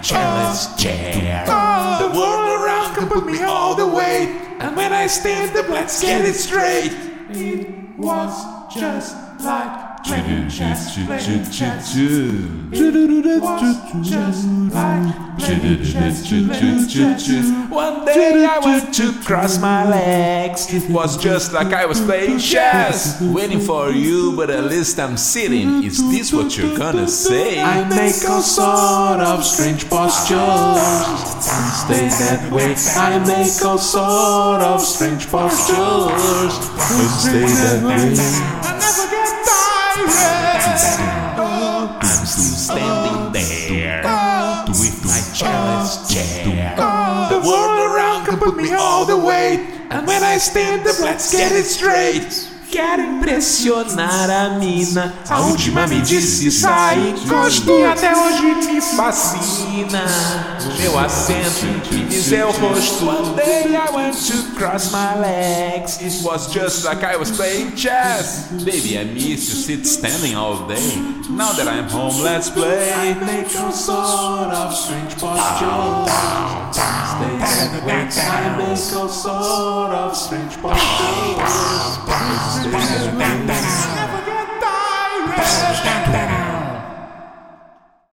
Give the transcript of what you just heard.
chairless chair. The world around can put me all the way, and when I stand up, let's get it straight. It was just like playing chess, playing chess. It just like playing chess. One day I went to cross my legs. It was just like I was playing chess. Waiting for you, but at least I'm sitting. Is this what you're gonna say? I make all sort of strange postures stay that way. I make all sort of strange postures stay that way. Standing there. With my chairless chair. The world around can put me all the way, and when I stand up, let's get it straight. Quero impressionar a mina. A última me disse sai, gosto e até hoje me fascina. Meu acento me diz é o rosto. One day I went to cross my legs. It was just like I was playing chess. Baby, I miss you sit standing all day. Now that I'm home, let's play. I make all sort of strange postures and stay way. I make all sort of strange postures and stay